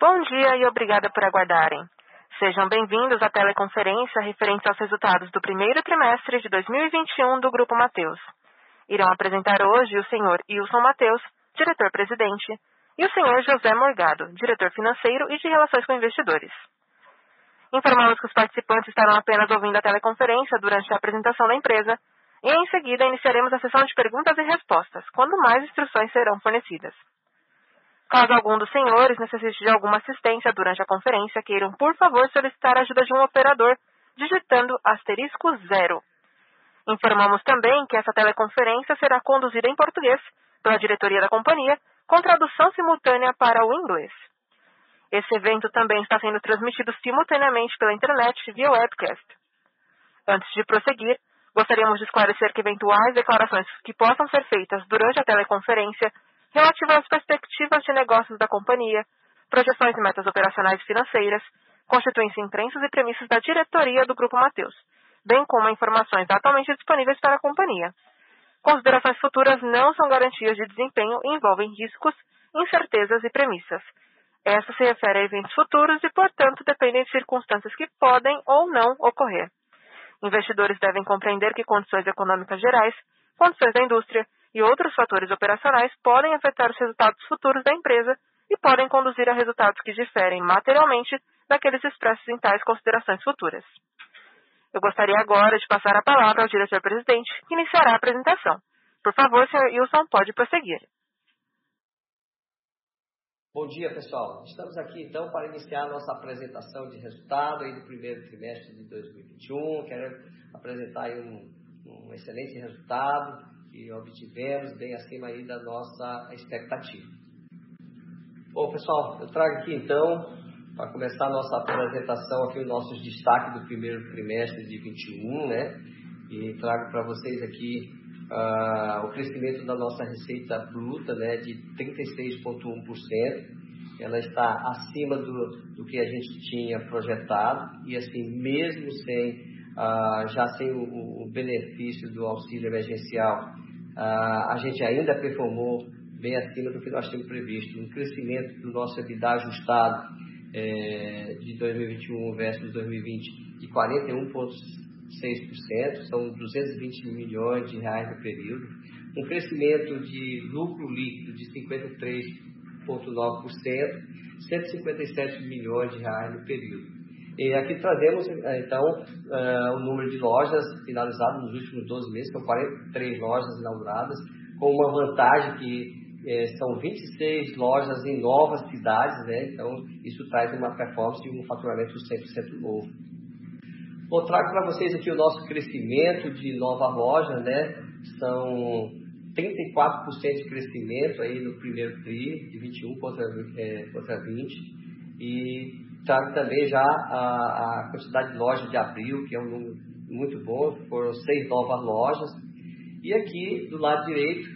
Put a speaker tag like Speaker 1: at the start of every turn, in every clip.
Speaker 1: Bom dia e obrigada por aguardarem. Sejam bem-vindos à teleconferência referente aos resultados do primeiro trimestre de 2021 do Grupo Mateus. Irão apresentar hoje o senhor Wilson Mateus, diretor-presidente, e o senhor José Morgado, diretor financeiro e de relações com investidores. Informamos que os participantes estarão apenas ouvindo a teleconferência durante a apresentação da empresa e em seguida iniciaremos a sessão de perguntas e respostas, quando mais instruções serão fornecidas. Caso algum dos senhores necessite de alguma assistência durante a conferência, queiram, por favor, solicitar a ajuda de um operador, digitando asterisco zero. Informamos também que essa teleconferência será conduzida em português pela diretoria da companhia, com tradução simultânea para o inglês. Esse evento também está sendo transmitido simultaneamente pela internet via webcast. Antes de prosseguir, gostaríamos de esclarecer que eventuais declarações que possam ser feitas durante a teleconferência relativa às perspectivas de negócios da companhia, projeções e metas operacionais e financeiras, constituem-se em e premissas da diretoria do Grupo Mateus, bem como informações atualmente disponíveis para a companhia. Considerações futuras não são garantias de desempenho e envolvem riscos, incertezas e premissas. Essa se refere a eventos futuros e, portanto, dependem de circunstâncias que podem ou não ocorrer. Investidores devem compreender que condições econômicas gerais, condições da indústria, e outros fatores operacionais podem afetar os resultados futuros da empresa e podem conduzir a resultados que diferem materialmente daqueles expressos em tais considerações futuras. Eu gostaria agora de passar a palavra ao diretor-presidente, que iniciará a apresentação. Por favor, Sr. Wilson, pode prosseguir.
Speaker 2: Bom dia, pessoal. Estamos aqui então para iniciar nossa apresentação de resultado aí do primeiro trimestre de 2021. Quero apresentar um, um excelente resultado que obtivemos, bem acima aí da nossa expectativa. Bom, pessoal, eu trago aqui então, para começar a nossa apresentação, aqui os nossos destaques do primeiro trimestre de 21, né? E trago para vocês aqui uh, o crescimento da nossa receita bruta, né, de 36,1%. Ela está acima do, do que a gente tinha projetado e assim, mesmo sem ah, já sem o, o, benefício do auxílio emergencial, a gente ainda performou bem acima do que nós tínhamos previsto. Um crescimento do nosso EBITDA ajustado é, de 2021 versus 2020 de 41,6%, são 220 milhões de reais no período. Um crescimento de lucro líquido de 53,9%, 157 milhões de reais no período. E aqui trazemos, eh, então, uh, o número de lojas finalizadas nos últimos 12 meses, são 43 lojas inauguradas, com uma vantagem que eh, são 26 lojas em novas cidades, né? Então, isso traz uma performance e um faturamento 100% novo. Vou trago para vocês aqui o nosso crescimento de nova loja, né? São 34% de crescimento aí no primeiro TRI, de 21 contra, é, contra 20. E trago também já a, a quantidade de lojas de abril, que é um número muito bom, foram seis novas lojas. E aqui, do lado direito,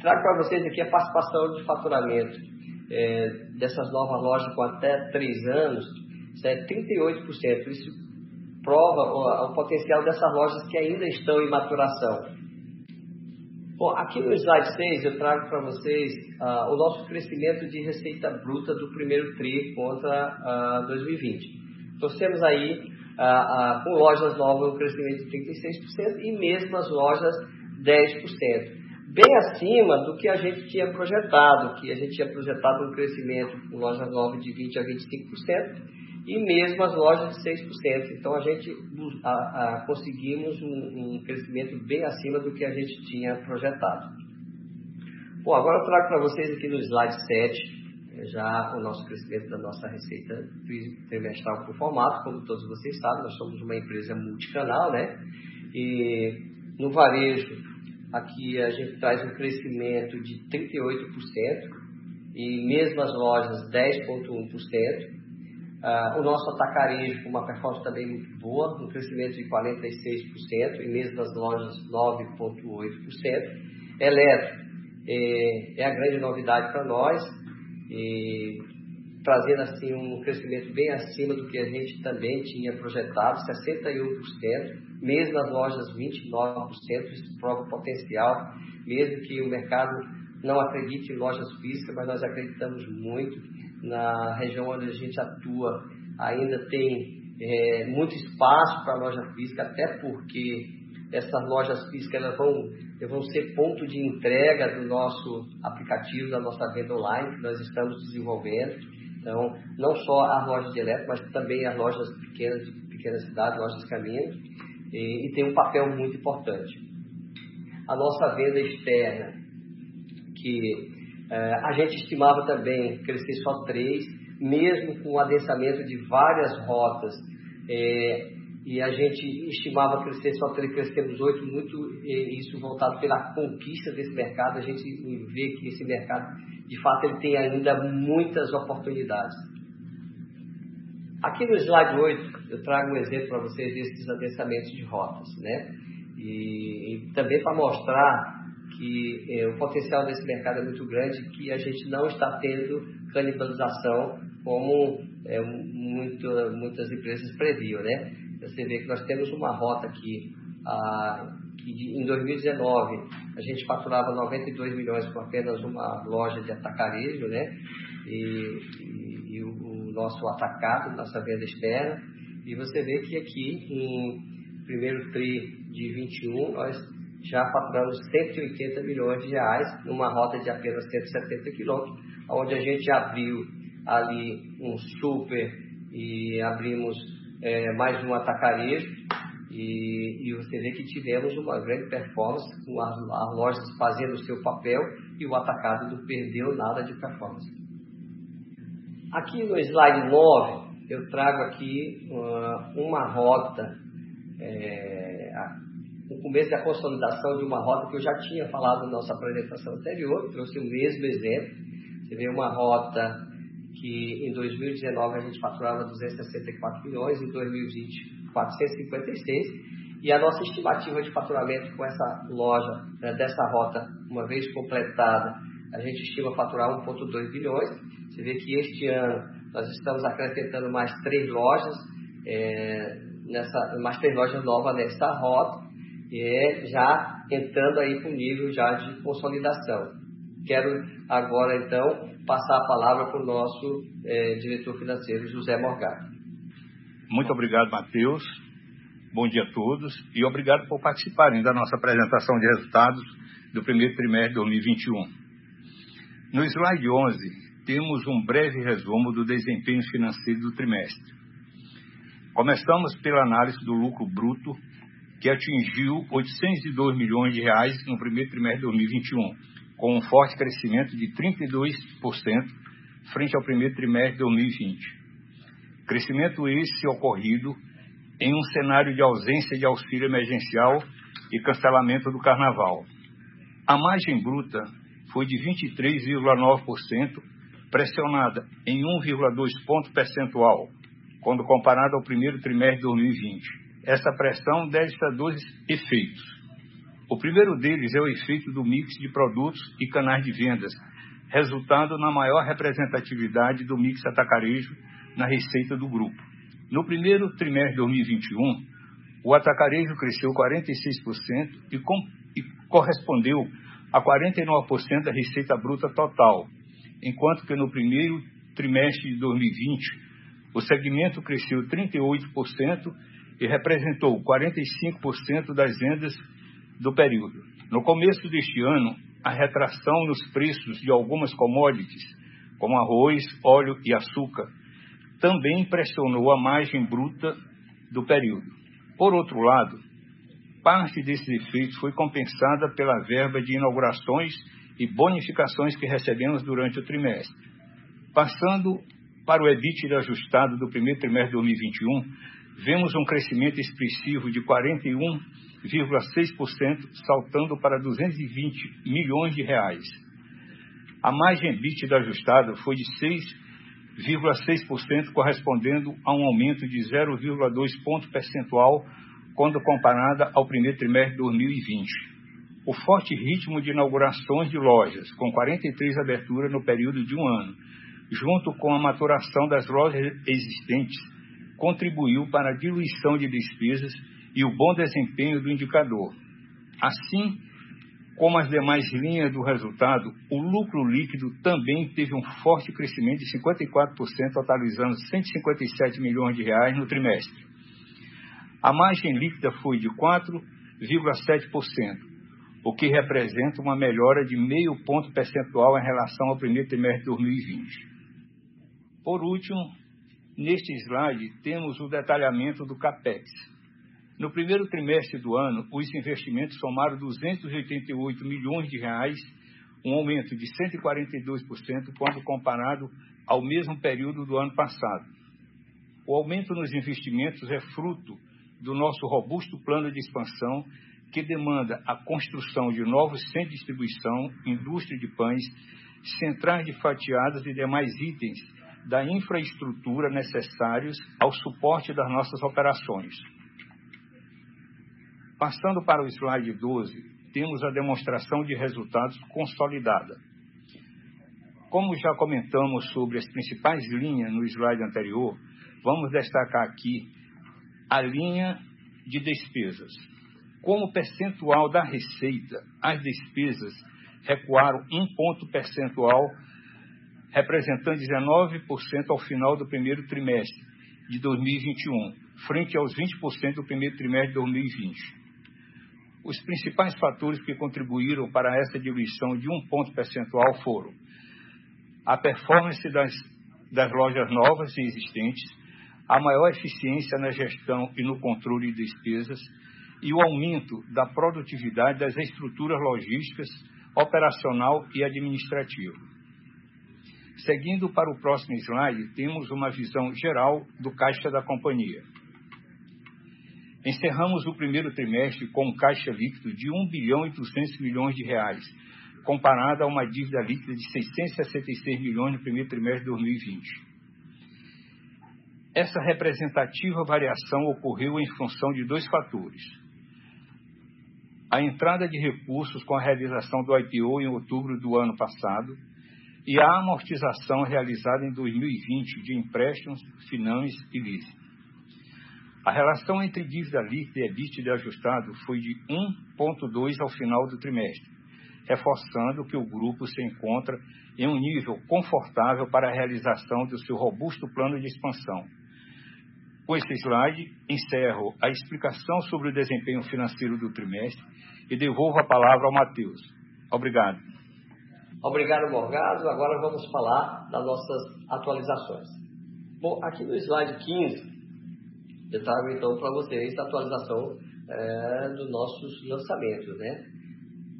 Speaker 2: trago para vocês aqui a participação de faturamento é, dessas novas lojas com até três anos, isso é 38%. Isso prova o, o potencial dessas lojas que ainda estão em maturação. Bom, aqui no slide 6 eu trago para vocês uh, o nosso crescimento de receita bruta do primeiro TRI contra uh, 2020. Trouxemos aí, uh, com lojas novas, um crescimento de 36% e mesmo as lojas 10%. Bem acima do que a gente tinha projetado, que a gente tinha projetado um crescimento com lojas novas de 20% a 25%, e mesmo as lojas de 6%. Então a gente a, a, conseguimos um, um, crescimento bem acima do que a gente tinha projetado. Bom, agora eu trago para vocês aqui no slide 7 é, já o nosso crescimento da nossa receita trimestral por formato, como todos vocês sabem, nós somos uma empresa multicanal, né? E no varejo, aqui a gente traz um crescimento de 38% e mesmo as lojas 10,1%. Uh, o nosso atacarejo com uma performance também muito boa, um crescimento de 46%, e mesmo nas lojas 9,8%. Eletro é, é, a grande novidade para nós, e, trazendo assim um crescimento bem acima do que a gente também tinha projetado, 61%, mesmo nas lojas 29%, isso prova o potencial, mesmo que o mercado não acredite em lojas físicas, mas nós acreditamos muito na região onde a gente atua ainda tem é, muito espaço para loja física, até porque essas lojas físicas elas vão, vão ser ponto de entrega do nosso aplicativo, da nossa venda online que nós estamos desenvolvendo. Então, não só as lojas de elétrico, mas também as lojas pequenas, de pequenas cidades, lojas de caminho, e, e tem um papel muito importante. A nossa venda externa, que a gente estimava também crescer só 3, mesmo com o adensamento de várias rotas, é, e a gente estimava crescer só 3, crescemos 8, muito isso voltado pela conquista desse mercado, a gente vê que esse mercado, de fato, ele tem ainda muitas oportunidades. Aqui no slide 8, eu trago um exemplo para vocês desses adensamentos de rotas, né? E, e também para mostrar que é, o potencial desse mercado é muito grande, que a gente não está tendo canibalização como é, muito, muitas empresas previam, né? Você vê que nós temos uma rota aqui, que em 2019 a gente faturava 92 milhões com apenas uma loja de atacarejo, né? E, e, e o, o, nosso atacado, nossa venda externa. E você vê que aqui, em primeiro TRI de 21, nós já faturamos 180 milhões de reais numa rota de apenas 170 quilômetros, onde a gente abriu ali um super e abrimos é, mais um atacarejo e, e, você vê que tivemos uma grande performance com as, as lojas fazendo o seu papel e o atacado não perdeu nada de performance. Aqui no slide 9 eu trago aqui uh, uma rota é, o começo da consolidação de uma rota que eu já tinha falado na nossa apresentação anterior, trouxe o mesmo exemplo. Você vê uma rota que em 2019 a gente faturava 264 milhões, em 2020 456, e a nossa estimativa de faturamento com essa loja, né, dessa rota, uma vez completada, a gente estima faturar 1,2 bilhões. Você vê que este ano nós estamos acrescentando mais três lojas, é, nessa, mais três lojas novas nessa rota, é já entrando aí o nível já de consolidação. Quero agora, então, passar a palavra para o nosso é, diretor financeiro, José Morgado.
Speaker 3: Muito obrigado, Matheus. Bom dia a todos e obrigado por participarem da nossa apresentação de resultados do primeiro trimestre de 2021. No slide 11, temos um breve resumo do desempenho financeiro do trimestre. Começamos pela análise do lucro bruto que atingiu 802 milhões de reais no primeiro trimestre de 2021, com um forte crescimento de 32% frente ao primeiro trimestre de 2020. Crescimento esse ocorrido em um cenário de ausência de auxílio emergencial e cancelamento do carnaval. A margem bruta foi de 23,9%, pressionada em 1,2 ponto percentual, quando comparado ao primeiro trimestre de 2020 essa pressão deve-se a dois efeitos. O primeiro deles é o efeito do mix de produtos e canais de vendas, resultando na maior representatividade do mix atacarejo na receita do grupo. No primeiro trimestre de 2021, o atacarejo cresceu 46% e, com, e correspondeu a 49% da receita bruta total, enquanto que no primeiro trimestre de 2020, o segmento cresceu 38% representou 45% das vendas do período. No começo deste ano, a retração nos preços de algumas commodities, como arroz, óleo e açúcar, também pressionou a margem bruta do período. Por outro lado, parte desses efeitos foi compensada pela verba de inaugurações e bonificações que recebemos durante o trimestre. Passando para o EBITDA ajustado do primeiro trimestre de 2021, vemos um crescimento expressivo de 41,6%, saltando para 220 milhões de reais. A margem EBITDA ajustada foi de 6,6%, correspondendo a um aumento de 0,2 ponto percentual quando comparada ao primeiro trimestre de 2020. O forte ritmo de inaugurações de lojas, com 43 aberturas no período de um ano, junto com a maturação das lojas existentes, contribuiu para a diluição de despesas e o bom desempenho do indicador. Assim, Como as demais linhas do resultado, o lucro líquido também teve um forte crescimento de 54%, totalizando 157 milhões de reais no trimestre. A margem líquida foi de 4,7%, o que representa uma melhora de meio ponto percentual em relação ao primeiro trimestre de 2020. Por último, neste slide temos o detalhamento do CAPEX. No primeiro trimestre do ano, os investimentos somaram 288 milhões de reais, um aumento de 142% quando comparado ao mesmo período do ano passado. O aumento nos investimentos é fruto do nosso robusto plano de expansão, que demanda a construção de novos centros de distribuição, indústria de pães, centrais de fatiadas e demais itens da infraestrutura necessários ao suporte das nossas operações. Passando para o slide 12, temos a demonstração de resultados consolidada. Como já comentamos sobre as principais linhas no slide anterior, vamos destacar aqui a linha de despesas. Como percentual da receita, as despesas recuaram um ponto percentual representando 19% ao final do primeiro trimestre de 2021, frente aos 20% do primeiro trimestre de 2020. Os principais fatores que contribuíram para essa diluição de um ponto percentual foram a performance das, das lojas novas e existentes, a maior eficiência na gestão e no controle de despesas e o aumento da produtividade das estruturas logísticas, operacional e administrativa. Seguindo para o próximo slide, temos uma visão geral do caixa da companhia. Encerramos o primeiro trimestre com um caixa líquido de 1 bilhão e 200 milhões de reais, comparado a uma dívida líquida de 666 milhões no primeiro trimestre de 2020. Essa representativa variação ocorreu em função de dois fatores. A entrada de recursos com a realização do IPO em outubro do ano passado e a amortização realizada em 2020 de empréstimos, e leasing. A relação entre dívida líquida e EBITDA ajustado foi de 1,2 ao final do trimestre, reforçando que o grupo se encontra em um nível confortável para a realização do seu robusto plano de expansão. Com esse slide, encerro a explicação sobre o desempenho financeiro do trimestre e devolvo a palavra ao Matheus. Obrigado.
Speaker 2: Obrigado, Morgado. Agora vamos falar das nossas atualizações. Bom, aqui no slide 15, eu trago então para vocês a atualização é, dos nossos lançamentos, né?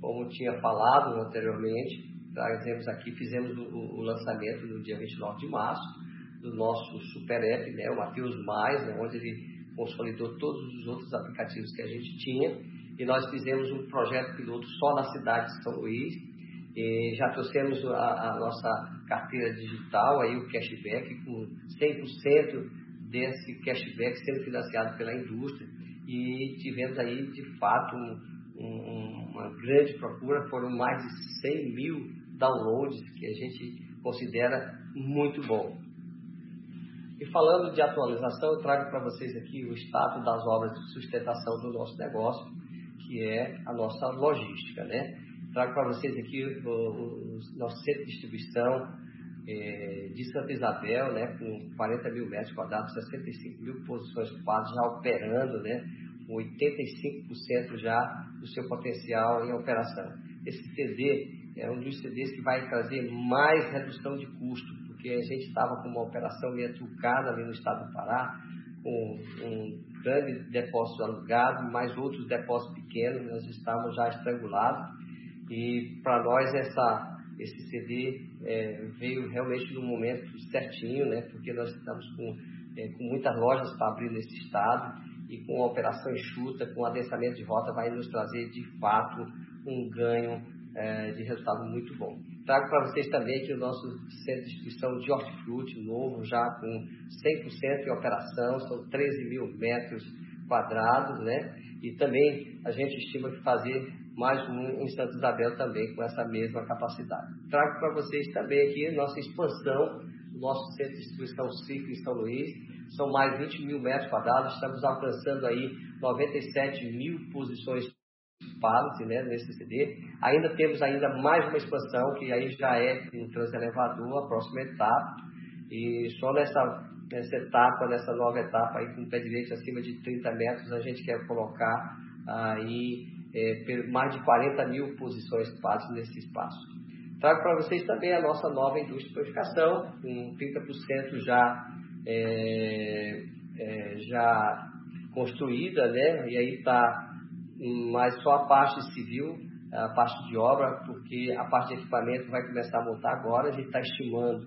Speaker 2: Como tinha falado anteriormente, trazemos aqui, fizemos o, o, lançamento no dia 29 de março do nosso Super App, né? O Mateus Mais, né? onde ele consolidou todos os outros aplicativos que a gente tinha e nós fizemos um projeto piloto só na cidade de São Luís e já trouxemos a, a, nossa carteira digital, aí o cashback, com 100% desse cashback sendo financiado pela indústria. E tivemos aí, de fato, um, um, uma grande procura, foram mais de 100 mil downloads, que a gente considera muito bom. E falando de atualização, eu trago para vocês aqui o status das obras de sustentação do nosso negócio, que é a nossa logística, né? Trago para vocês aqui o, o, o nosso centro de distribuição é, de Santa Isabel, né, com 40 mil metros quadrados, 65 mil posições quadras já operando, né, com 85% já do seu potencial em operação. Esse CD é um dos CDs que vai trazer mais redução de custo, porque a gente estava com uma operação meio trucada ali no estado do Pará, com um grande depósito alugado, mais outros depósitos pequenos, nós estávamos já estrangulados e para nós essa, esse CD é, veio realmente no momento certinho, né? Porque nós estamos com, é, com muitas lojas para abrir nesse estado e com a operação enxuta, com adensamento de rota, vai nos trazer de fato um ganho é, de resultado muito bom. Trago para vocês também que o nosso centro de distribuição de hortifruti novo, já com 100% em operação, são 13 mil metros quadrados, né? E também a gente estima que fazer mais um em Santa Isabel também com essa mesma capacidade. Trago para vocês também aqui nossa expansão, nosso centro de distribuição ciclo em São Luís, são mais 20 mil metros quadrados, estamos alcançando aí 97 mil posições pallets né, nesse CD. Ainda temos ainda mais uma expansão, que aí já é um transelevador, a próxima etapa. E só nessa, nessa etapa, nessa nova etapa, aí, com pé direito acima de 30 metros, a gente quer colocar aí é, mais de 40 mil posições pallets nesse espaço. Trago para vocês também a nossa nova indústria de purificação, com 30% já, é, é, já construída, né? E aí está mais só a parte civil, a parte de obra, porque a parte de equipamento vai começar a montar agora. A gente está estimando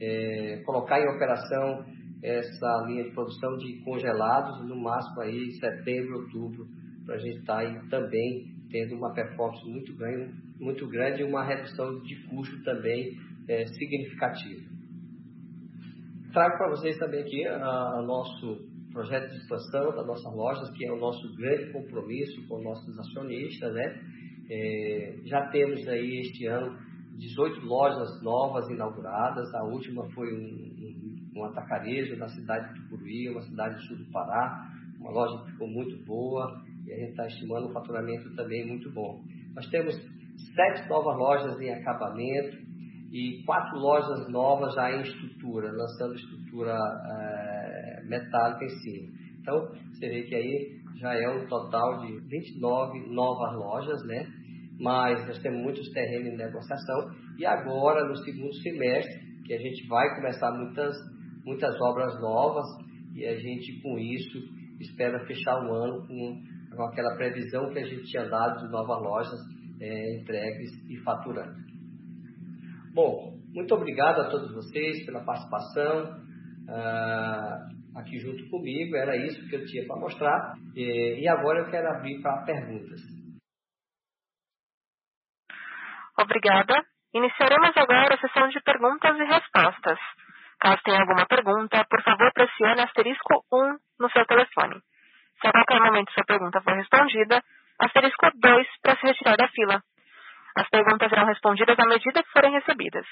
Speaker 2: é, colocar em operação essa linha de produção de congelados no máximo aí setembro, outubro, para a gente estar tá aí também tendo uma performance muito grande, muito grande e uma redução de custo também é, significativa. Trago para vocês também aqui o nosso projeto de expansão das nossas lojas, que é o nosso grande compromisso com nossos acionistas, né? É, já temos aí este ano 18 lojas novas inauguradas, a última foi um, um, um atacarejo na cidade de Tucuruí, uma cidade do sul do Pará, uma loja que ficou muito boa e a gente está estimando um faturamento também muito bom. Nós temos sete novas lojas em acabamento e quatro lojas novas já em estrutura, lançando estrutura é, metálica em cima. Então, você vê que aí já é um total de 29 novas lojas, né? Mas nós temos muitos terrenos em negociação e agora, no segundo semestre, que a gente vai começar muitas, muitas obras novas e a gente, com isso, espera fechar o ano com, com aquela previsão que a gente tinha dado de novas lojas é, entregues e faturando. Bom, muito obrigado a todos vocês pela participação uh, aqui junto comigo. Era isso que eu tinha para mostrar. E, e agora eu quero abrir para perguntas.
Speaker 1: Obrigada. Iniciaremos agora a sessão de perguntas e respostas. Caso tenha alguma pergunta, por favor pressione asterisco 1 no seu telefone. Momento sua pergunta for respondida, asterisco 2 para se retirar da fila. As perguntas serão respondidas à medida que forem recebidas.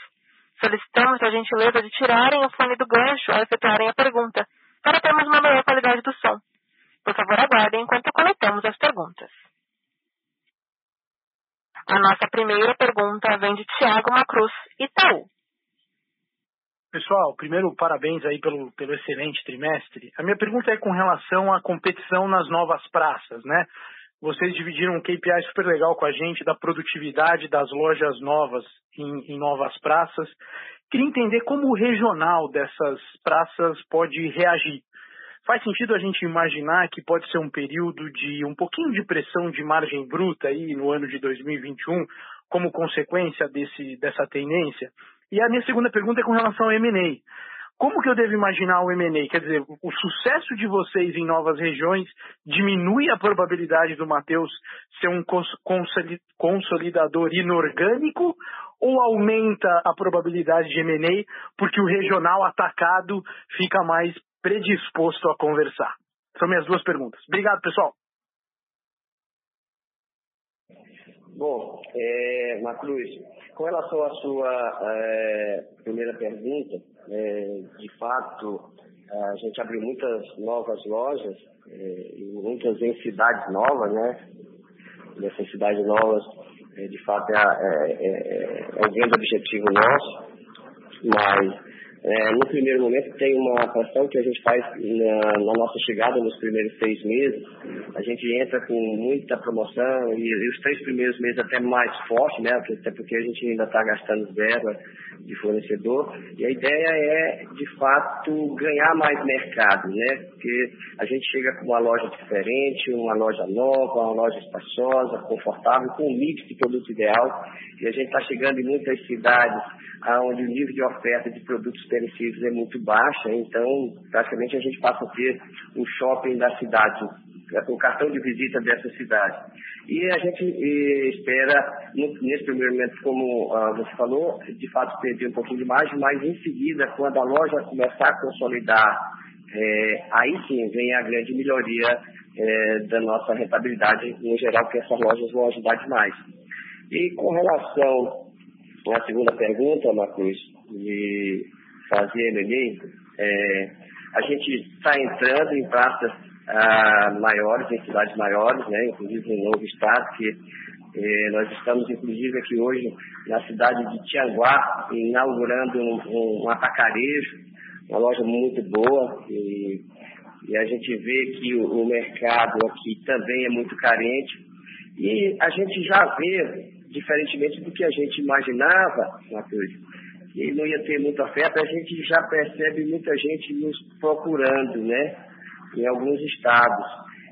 Speaker 1: Solicitamos a gentileza de tirarem o fone do gancho ao efetuarem a pergunta,
Speaker 4: primeiro parabéns aí pelo, pelo excelente trimestre. A minha pergunta é com relação à competição nas novas praças, né? Vocês dividiram um KPI super legal com a gente da produtividade das lojas novas em, em novas praças. Queria entender como o regional dessas praças pode reagir. Faz sentido a gente imaginar que pode ser um período de um pouquinho de pressão de margem bruta aí no ano de 2021 como consequência desse, dessa tendência? E a minha segunda pergunta é com relação ao M&A. Como que eu devo imaginar o M&A? Quer dizer, o sucesso de vocês em novas regiões diminui a probabilidade do Matheus ser um consolidador inorgânico ou aumenta a probabilidade de M&A porque o regional atacado fica mais predisposto a conversar? São minhas duas perguntas. Obrigado, pessoal.
Speaker 5: Bom, é, Macruz, com relação à sua é, primeira pergunta, é, de fato, a gente abriu muitas novas lojas, é, muitas em cidades novas, né? Nessas cidades novas, é, de fato, é, é, é, é um grande objetivo nosso, mas é, no primeiro momento, tem uma pressão que a gente faz na, na, nossa chegada nos primeiros seis meses. A gente entra com muita promoção e, e os três primeiros meses até mais forte, né? Até porque a gente ainda está gastando verba de fornecedor. E a ideia é, de fato, ganhar mais mercado, né? Porque a gente chega com uma loja diferente, uma loja nova, uma loja espaçosa, confortável, com um mix de produto ideal. E a gente está chegando em muitas cidades onde o nível de oferta de produtos perecíveis é muito baixa, então praticamente a gente passa a ter o shopping da cidade, o cartão de visita dessa cidade. E a gente espera, nesse primeiro momento, como uh, você falou, de fato perder um pouquinho de margem, mas em seguida, quando a loja começar a consolidar, é, aí sim vem a grande melhoria é, da nossa rentabilidade em geral, porque essas lojas vão ajudar demais. E com relação à segunda pergunta, Marcos, de fazer M&A, é, a gente está entrando em praças ah, maiores, em cidades maiores, né, inclusive em novo estado, que eh, nós estamos inclusive aqui hoje na cidade de Tianguá, inaugurando um, um atacarejo, uma loja muito boa, e, e a gente vê que o, o mercado aqui também é muito carente, e a gente já vê, diferentemente do que a gente imaginava, Matheus, que não ia ter muita oferta, a gente já percebe muita gente nos procurando, né? Em alguns estados.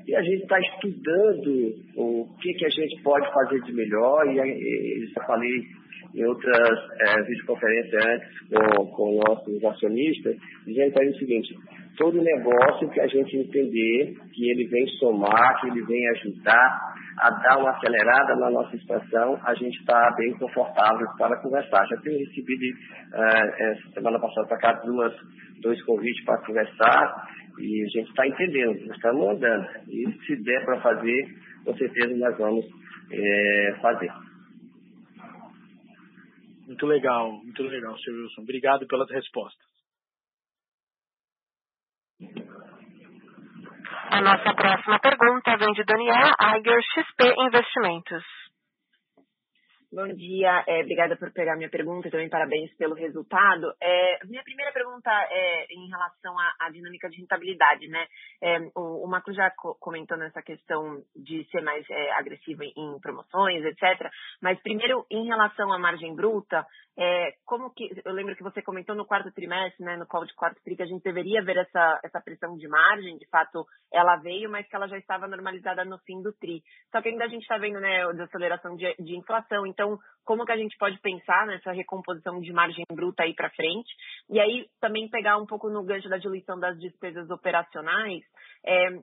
Speaker 5: E a gente está estudando o que, que a gente pode fazer de melhor, e, e já falei em outras é, videoconferências antes com, com nossos acionistas, dizendo para o seguinte, todo negócio que a gente entender que ele vem somar, que ele vem ajudar a dar uma acelerada na nossa expansão, a gente está bem confortável para conversar. Já tenho recebido uh, semana passada para cá duas, dois convites para conversar e a gente está entendendo, estamos andando. E se der para fazer, com certeza nós vamos é, fazer.
Speaker 4: Muito legal, muito legal, Sr. Wilson. Obrigado pelas respostas.
Speaker 1: A nossa próxima pergunta vem de Daniela Aiger, XP Investimentos.
Speaker 6: Bom dia, é, obrigada por pegar minha pergunta e também parabéns pelo resultado. É, minha primeira pergunta é em relação à, à dinâmica de rentabilidade, né? É, o, o Marco já co comentou nessa questão de ser mais é, agressivo em, em, promoções, etc. Mas primeiro, em relação à margem bruta, é, como que eu lembro que você comentou no quarto trimestre, né, no call de quarto tri, que a gente deveria ver essa, essa pressão de margem, de fato ela veio, mas que ela já estava normalizada no fim do tri. Só que ainda a gente está vendo, né, desaceleração de, de inflação. Então, como que a gente pode pensar nessa recomposição de margem bruta aí para frente? E aí também pegar um pouco no gancho da diluição das despesas operacionais. É,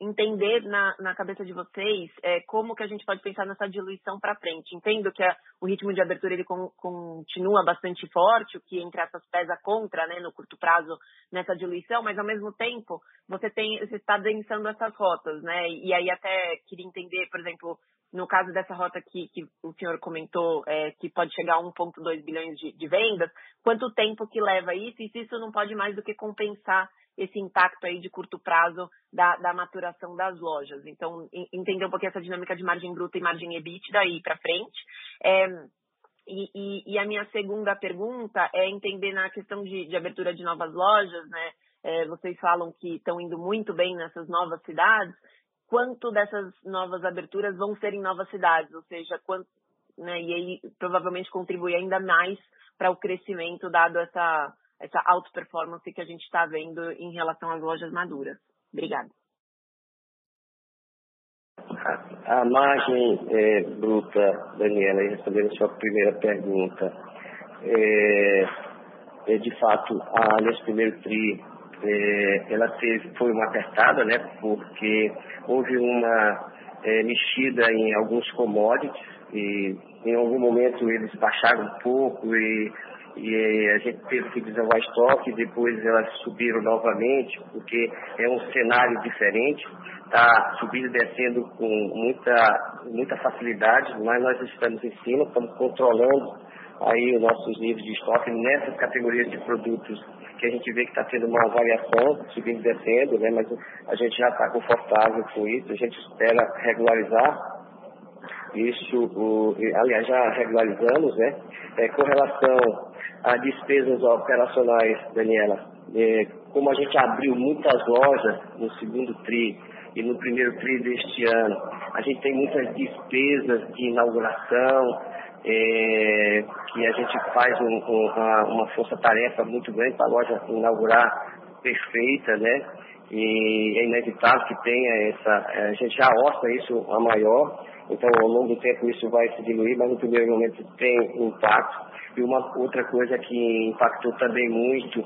Speaker 6: entender na, na cabeça de vocês é, como que a gente pode pensar nessa diluição para frente. Entendo que a, o ritmo de abertura ele continua bastante forte, o que entre essas pesa contra, né, no curto prazo nessa diluição, mas ao mesmo tempo você tem você está densando essas rotas, né? E aí até queria entender, por exemplo, no caso dessa rota que, que o senhor comentou, é, que pode chegar a 1,2 bilhões de, de vendas, quanto tempo que leva isso e se isso não pode mais do que compensar esse impacto aí de curto prazo da, da maturação das lojas. Então, entender um pouquinho essa dinâmica de margem bruta e margem EBITDA aí para frente. É, e, e, e, a minha segunda pergunta é entender na questão de, de abertura de novas lojas, né? É, vocês falam que estão indo muito bem nessas novas cidades. Quanto dessas novas aberturas vão ser em novas cidades? Ou seja, quanto, né, e aí provavelmente contribui ainda mais para o crescimento, dado essa, essa alta performance que a gente está vendo em relação às lojas maduras. Obrigada.
Speaker 5: A, margem é, bruta, Daniela, respondendo a sua primeira pergunta, é, é de fato, a, nesse primeiro tri, é, ela teve, foi uma apertada, né, porque houve uma é, mexida em alguns commodities e em algum momento eles baixaram um pouco e e a gente teve que desovar estoque, depois elas subiram novamente, porque é um cenário diferente, está subindo e descendo com muita, muita facilidade, mas nós estamos em cima, estamos controlando aí os nossos níveis de estoque nessas categorias de produtos que a gente vê que está tendo uma variação, subindo e descendo, né, mas a gente já está confortável com isso, a gente espera regularizar isso, o, aliás, já regularizamos, né? É, com relação a despesas operacionais, Daniela, é, como a gente abriu muitas lojas no segundo TRI e no primeiro TRI deste ano, a gente tem muitas despesas de inauguração, é, que a gente faz um, um, uma, uma força-tarefa muito grande para a loja inaugurar perfeita, né? E é inevitável que tenha essa, a gente já orça isso a maior, então ao longo do tempo isso vai se diluir, mas no primeiro momento tem impacto. E uma outra coisa que impactou também muito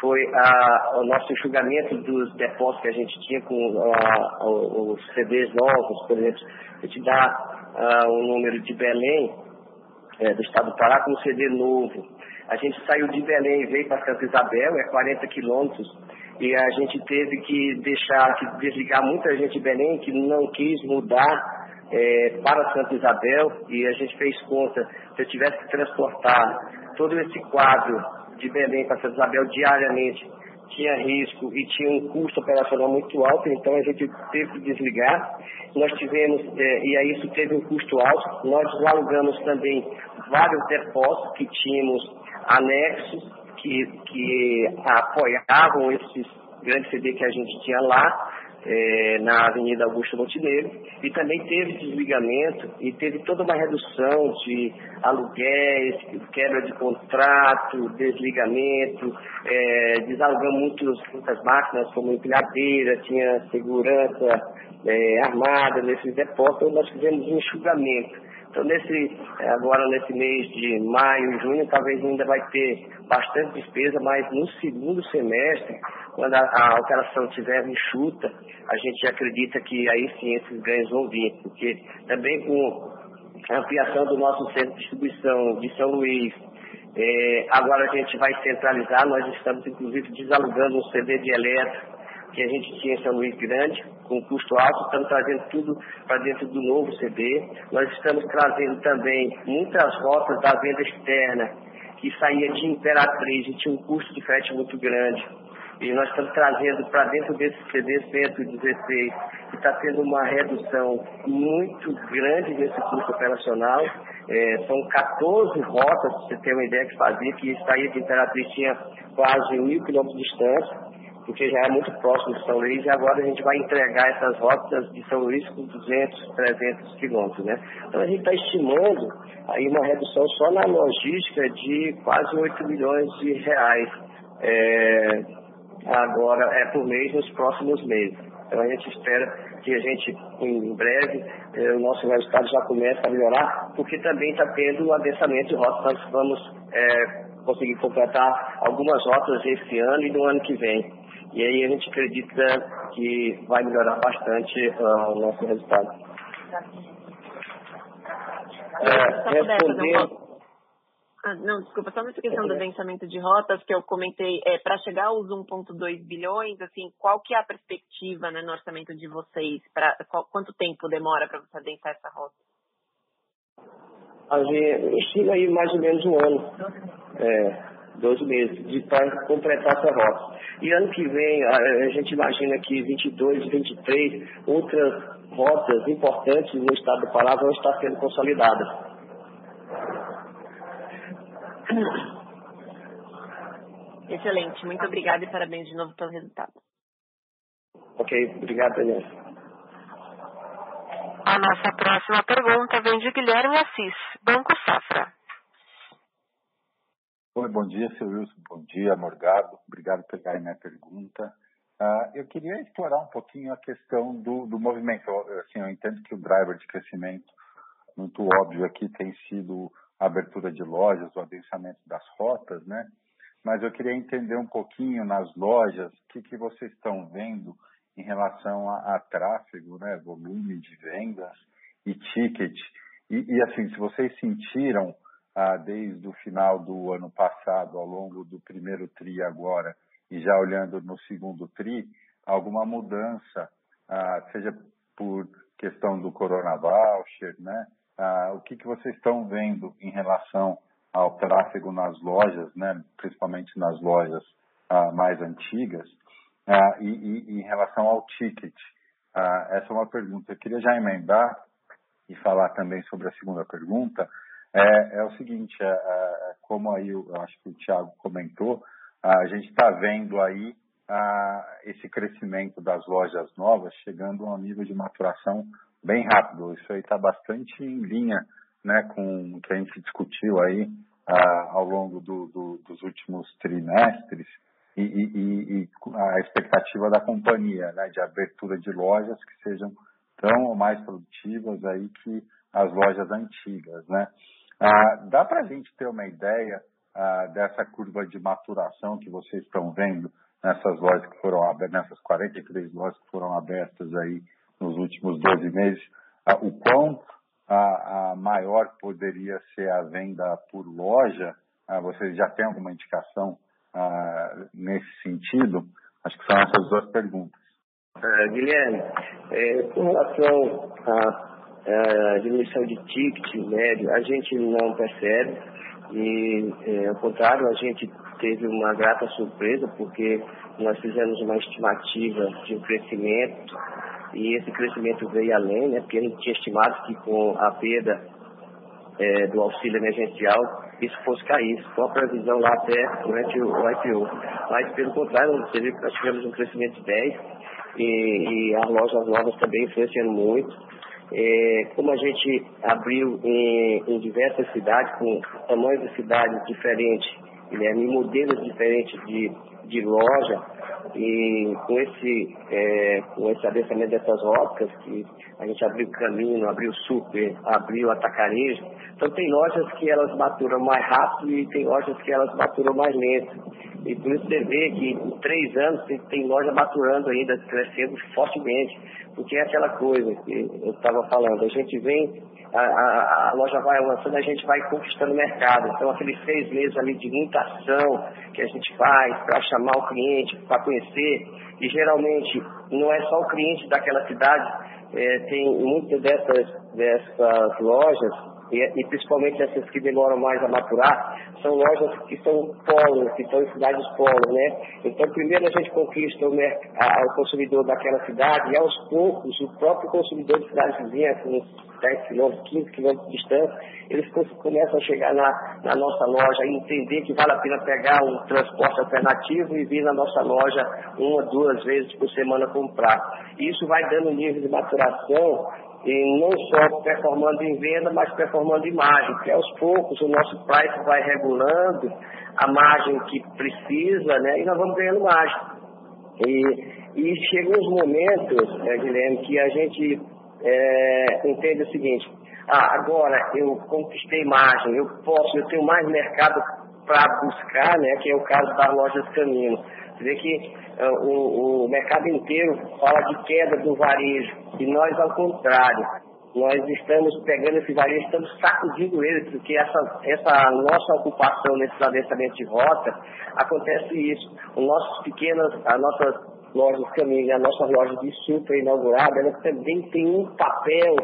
Speaker 5: foi a, o nosso julgamento dos depósitos que a gente tinha com a, os CDs novos, por exemplo, a gente dá o número de Belém, é, do estado do Pará, com um CD novo. A gente saiu de Belém e veio para Santa Isabel, é 40 quilômetros, e a gente teve que deixar, que desligar muita gente de Belém que não quis mudar é, para Santa Isabel e a gente fez conta, se eu tivesse que transportar todo esse quadro de Belém para Santa Isabel diariamente, tinha risco e tinha um custo operacional muito alto, então a gente teve que desligar. Nós tivemos, é, e aí isso teve um custo alto, nós alugamos também vários depósitos que tínhamos anexos que, que apoiavam esses grandes CD que a gente tinha lá, é, na Avenida Augusto Montenegro, e também teve desligamento e teve toda uma redução de aluguéis, quebra de contrato, desligamento, é, desalugamos muitos, muitas máquinas como empilhadeira, tinha segurança é, armada nesses depósitos, nós fizemos um enxugamento. Então, nesse, agora nesse mês de maio junho, talvez ainda vai ter bastante despesa, mas no segundo semestre, quando a, a operação estiver enxuta, a gente acredita que aí sim esses ganhos vão vir, porque também com a ampliação do nosso centro de distribuição de São Luís, é, agora a gente vai centralizar, nós estamos inclusive desalugando um CD de eletro que a gente tinha em São Luís Grande, com custo alto, estamos trazendo tudo para dentro do novo CD. Nós estamos trazendo também muitas rotas da venda externa, que saía de Imperatriz e tinha um custo de frete muito grande. E nós estamos trazendo para dentro desse CD 116, que está tendo uma redução muito grande desse custo operacional. É, são 14 rotas, para você ter uma ideia que fazia, que saía de Imperatriz tinha quase mil quilômetros de distância porque já é muito próximo de São Luís e agora a gente vai entregar essas rotas de São Luís com 200, 300 quilômetros, né? Então a gente está estimando aí uma redução só na logística de quase 8 milhões de reais é, agora é por mês nos próximos meses. Então a gente espera que a gente, em breve, eh, o nosso resultado já comece a melhorar, porque também está tendo um adensamento de rotas. Nós vamos eh, conseguir completar algumas rotas esse ano e no ano que vem. E aí a gente acredita que vai melhorar bastante uh, o nosso resultado.
Speaker 6: É, respondendo... Ah, não, desculpa, só nessa questão do adensamento de rotas que eu comentei, é, para chegar aos 1,2 bilhões, assim, qual que é a perspectiva né, no orçamento de vocês? Pra, qual, quanto tempo demora para você adensar essa rota?
Speaker 5: A gente estima aí mais ou menos um ano. É, 12 meses, de para completar essa rota. E ano que vem, a, a gente imagina que 22, 23, outras rotas importantes no estado do Pará vão estar sendo consolidadas.
Speaker 6: Excelente, muito obrigada e parabéns de novo pelo resultado.
Speaker 5: Ok, obrigado, Daniel.
Speaker 1: A nossa próxima pergunta vem de Guilherme Assis, Banco Safra.
Speaker 7: Oi, bom dia, seu Wilson. Bom dia, Morgado. Obrigado por pegar minha pergunta. Uh, eu queria explorar um pouquinho a questão do, do movimento. Eu, assim, eu entendo que o driver de crescimento, muito óbvio aqui, tem sido a abertura de lojas, o adensamento das rotas, né? Mas eu queria entender um pouquinho nas lojas o que, que vocês estão vendo em relação a, a tráfego, né? volume de vendas e ticket. E, e assim, se vocês sentiram desde o final do ano passado, ao longo do primeiro TRI agora, e já olhando no segundo TRI, alguma mudança, ah, seja por questão do Corona Voucher, né? Ah, o que, que vocês estão vendo em relação ao tráfego nas lojas, né? principalmente nas lojas ah, mais antigas, e, e, em relação ao ticket? Essa é uma pergunta. Eu queria já emendar e falar também sobre a segunda pergunta, é, é o seguinte, é, é, como aí eu acho que o Thiago comentou, a gente está vendo aí a, esse crescimento das lojas novas chegando a um nível de maturação bem rápido. Isso aí está bastante em linha né, com o que a gente discutiu aí a, ao longo do, do, dos últimos trimestres e, e, e, a expectativa da companhia né, de abertura de lojas que sejam tão ou mais produtivas aí que as lojas antigas, né? Ah, dá para a gente ter uma ideia ah, dessa curva de maturação que vocês estão vendo nessas lojas que foram abertas, nessas 43 lojas que foram abertas aí nos últimos 12 meses, ah, o quão a, a, maior poderia ser a venda por loja? Ah, vocês já têm alguma indicação ah, nesse sentido? Acho que são essas duas perguntas.
Speaker 5: Guilherme, é, com relação a a diminuição de ticket médio, a gente não percebe e, é, ao contrário, a gente teve uma grata surpresa porque nós fizemos uma estimativa de um crescimento e esse crescimento veio além, né, porque a gente tinha estimado que com a perda é, do auxílio emergencial isso fosse cair. Foi a previsão lá até durante o IPO. Mas, pelo contrário, você viu que nós tivemos um crescimento de 10 e, e as lojas novas também influenciando muito. É, como a gente abriu em, em, diversas cidades, com tamanhos de cidades diferentes, né, modelos diferentes de, de loja, e com esse, é, com esse adensamento dessas óticas, que a gente abriu caminho, abriu super, abriu atacarejo, então tem lojas que elas maturam mais rápido e tem lojas que elas maturam mais lento. E por isso você vê que em três anos tem loja maturando ainda, crescendo fortemente. Porque é aquela coisa que eu estava falando, a gente vem, a, a, a, loja vai avançando, a gente vai conquistando o mercado. Então aqueles seis meses ali de muita ação que a gente faz para chamar o cliente, para conhecer, e geralmente não é só o cliente daquela cidade, é, tem muitas dessas, dessas lojas e, e, principalmente essas que demoram mais a maturar, são lojas que são polos, que estão em cidades polos, né? Então, primeiro a gente conquista o, a, o, consumidor daquela cidade e aos poucos o próprio consumidor de cidades vizinhas, com 10 quilômetros, 15 quilômetros de distância, eles começam a chegar na, na nossa loja e entender que vale a pena pegar um transporte alternativo e vir na nossa loja uma, duas vezes por semana comprar. E isso vai dando um nível de maturação e não só performando em venda, mas performando em margem, porque aos poucos o nosso price vai regulando a margem que precisa, né, e nós vamos ganhando margem. E, e chegam uns momentos, né, Guilherme, que a gente é, entende o seguinte, ah, agora eu conquistei margem, eu posso, eu tenho mais mercado para buscar, né, que é o caso das lojas Caminho. Você vê que uh, o, o mercado inteiro fala de queda do varejo, e nós, ao contrário, nós estamos pegando esse varejo, estamos sacudindo ele, porque essa, essa nossa ocupação nesse adensamento de rota, acontece isso. Os nossos pequenos, as nossas lojas caminho, a nossa loja de super inaugurada, ela também tem um papel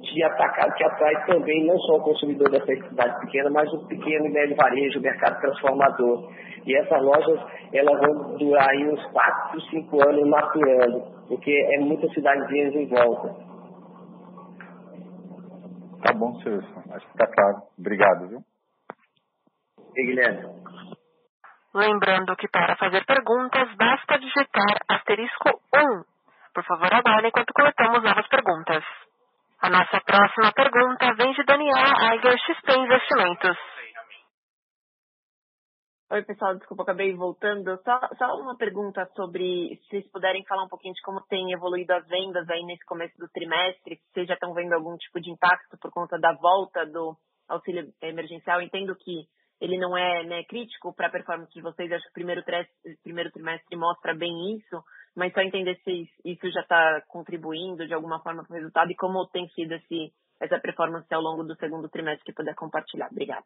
Speaker 5: de atacar, que atrai também não só o consumidor dessa cidade pequena, mas o pequeno e médio varejo, o mercado transformador. E essas lojas, elas vão durar aí uns 4, 5 anos maturando, porque é muitas cidadezinhas em volta.
Speaker 7: Tá bom, Celso. Acho que tá claro. Obrigado, viu?
Speaker 5: E Guilherme.
Speaker 1: Lembrando que para fazer perguntas basta digitar asterisco 1. Por favor, aguarde enquanto coletamos novas perguntas. A nossa próxima pergunta vem de Daniela Aiger, XP Investimentos.
Speaker 6: Oi, pessoal, desculpa, acabei voltando. Só, só uma pergunta sobre se vocês puderem falar um pouquinho de como tem evoluído as vendas aí nesse começo do trimestre, se vocês já estão vendo algum tipo de impacto por conta da volta do auxílio emergencial. Entendo que ele não é né, crítico para a performance de vocês. Acho que o primeiro, primeiro trimestre mostra bem isso, mas só entender se isso já está contribuindo de alguma forma para o resultado e como tem sido esse, essa performance ao longo do segundo trimestre que puder compartilhar. Obrigada.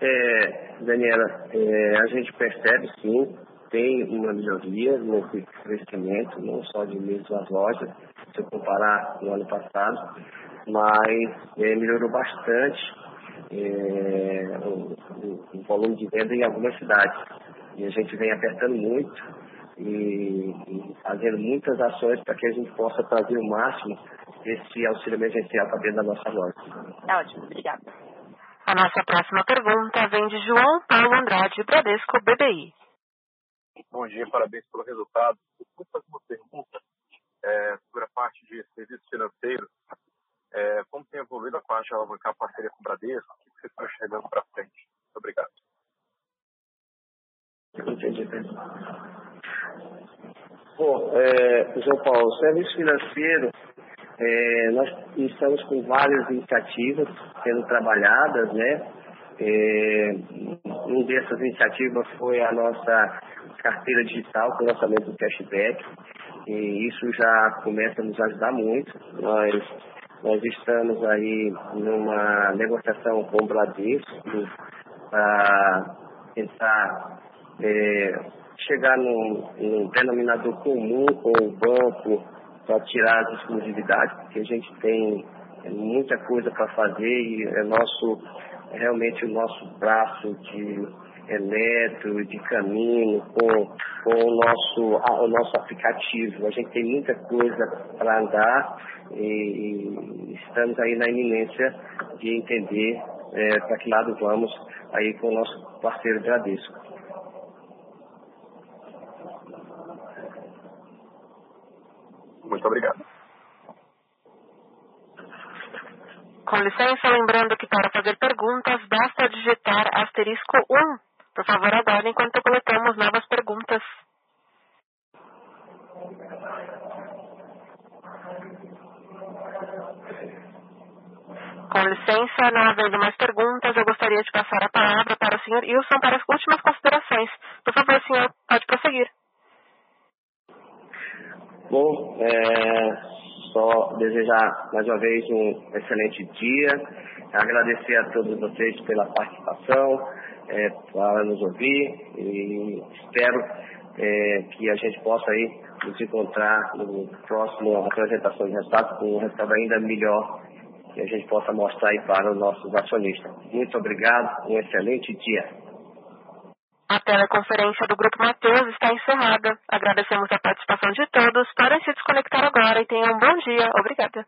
Speaker 5: É, Daniela, é, a gente percebe sim, tem uma melhoria no crescimento, não só de mesmo as lojas, se eu comparar no ano passado, mas é, melhorou bastante é, o, o, volume de venda em algumas cidades. E a gente vem apertando muito e, e fazendo muitas ações para que a gente possa trazer o máximo desse auxílio emergencial para dentro da nossa loja.
Speaker 6: É ótimo, obrigada.
Speaker 1: A nossa próxima pergunta vem de João Paulo Andrade, Bradesco BBI.
Speaker 8: Bom dia, parabéns pelo resultado. Eu vou fazer uma pergunta é, sobre a parte de serviços financeiros. É, como tem evoluído a parte de alavancar a parceria com o Bradesco? O estão chegando para frente? Muito obrigado.
Speaker 5: Bom, é, João Paulo, serviço financeiro, é, nós estamos com várias iniciativas sendo trabalhadas, né? É, uma dessas iniciativas foi a nossa carteira digital com o lançamento do cashback. E isso já começa a nos ajudar muito. Nós nós estamos aí numa negociação com o Bradesco para tentar é, chegar num, num denominador comum com o banco para tirar as exclusividades, porque a gente tem muita coisa para fazer e é nosso realmente o nosso braço de, eletro, de caminho, com, com o, nosso, a, o nosso aplicativo. A gente tem muita coisa para andar e, estamos aí na iminência de entender é, para que lado vamos aí com o nosso parceiro Bradesco.
Speaker 8: Muito obrigado.
Speaker 1: Com licença, lembrando que para fazer perguntas basta digitar asterisco 1. Por favor, aguarde enquanto coletamos novas perguntas. Com licença, não havendo mais perguntas, eu gostaria de passar a palavra para o senhor Wilson para as últimas considerações. Por favor, senhor, pode prosseguir.
Speaker 5: Bom, é, só desejar mais uma vez um excelente dia, agradecer a todos vocês pela participação, é, para nos ouvir e espero é, que a gente possa aí nos encontrar no próximo apresentação de resultados com um resultado ainda melhor que a gente possa mostrar aí para os nossos acionistas. Muito obrigado, um excelente dia.
Speaker 1: A teleconferência do Grupo Mateus está encerrada. Agradecemos a participação de todos. Podem se desconectar agora e tenham um bom dia. Obrigada.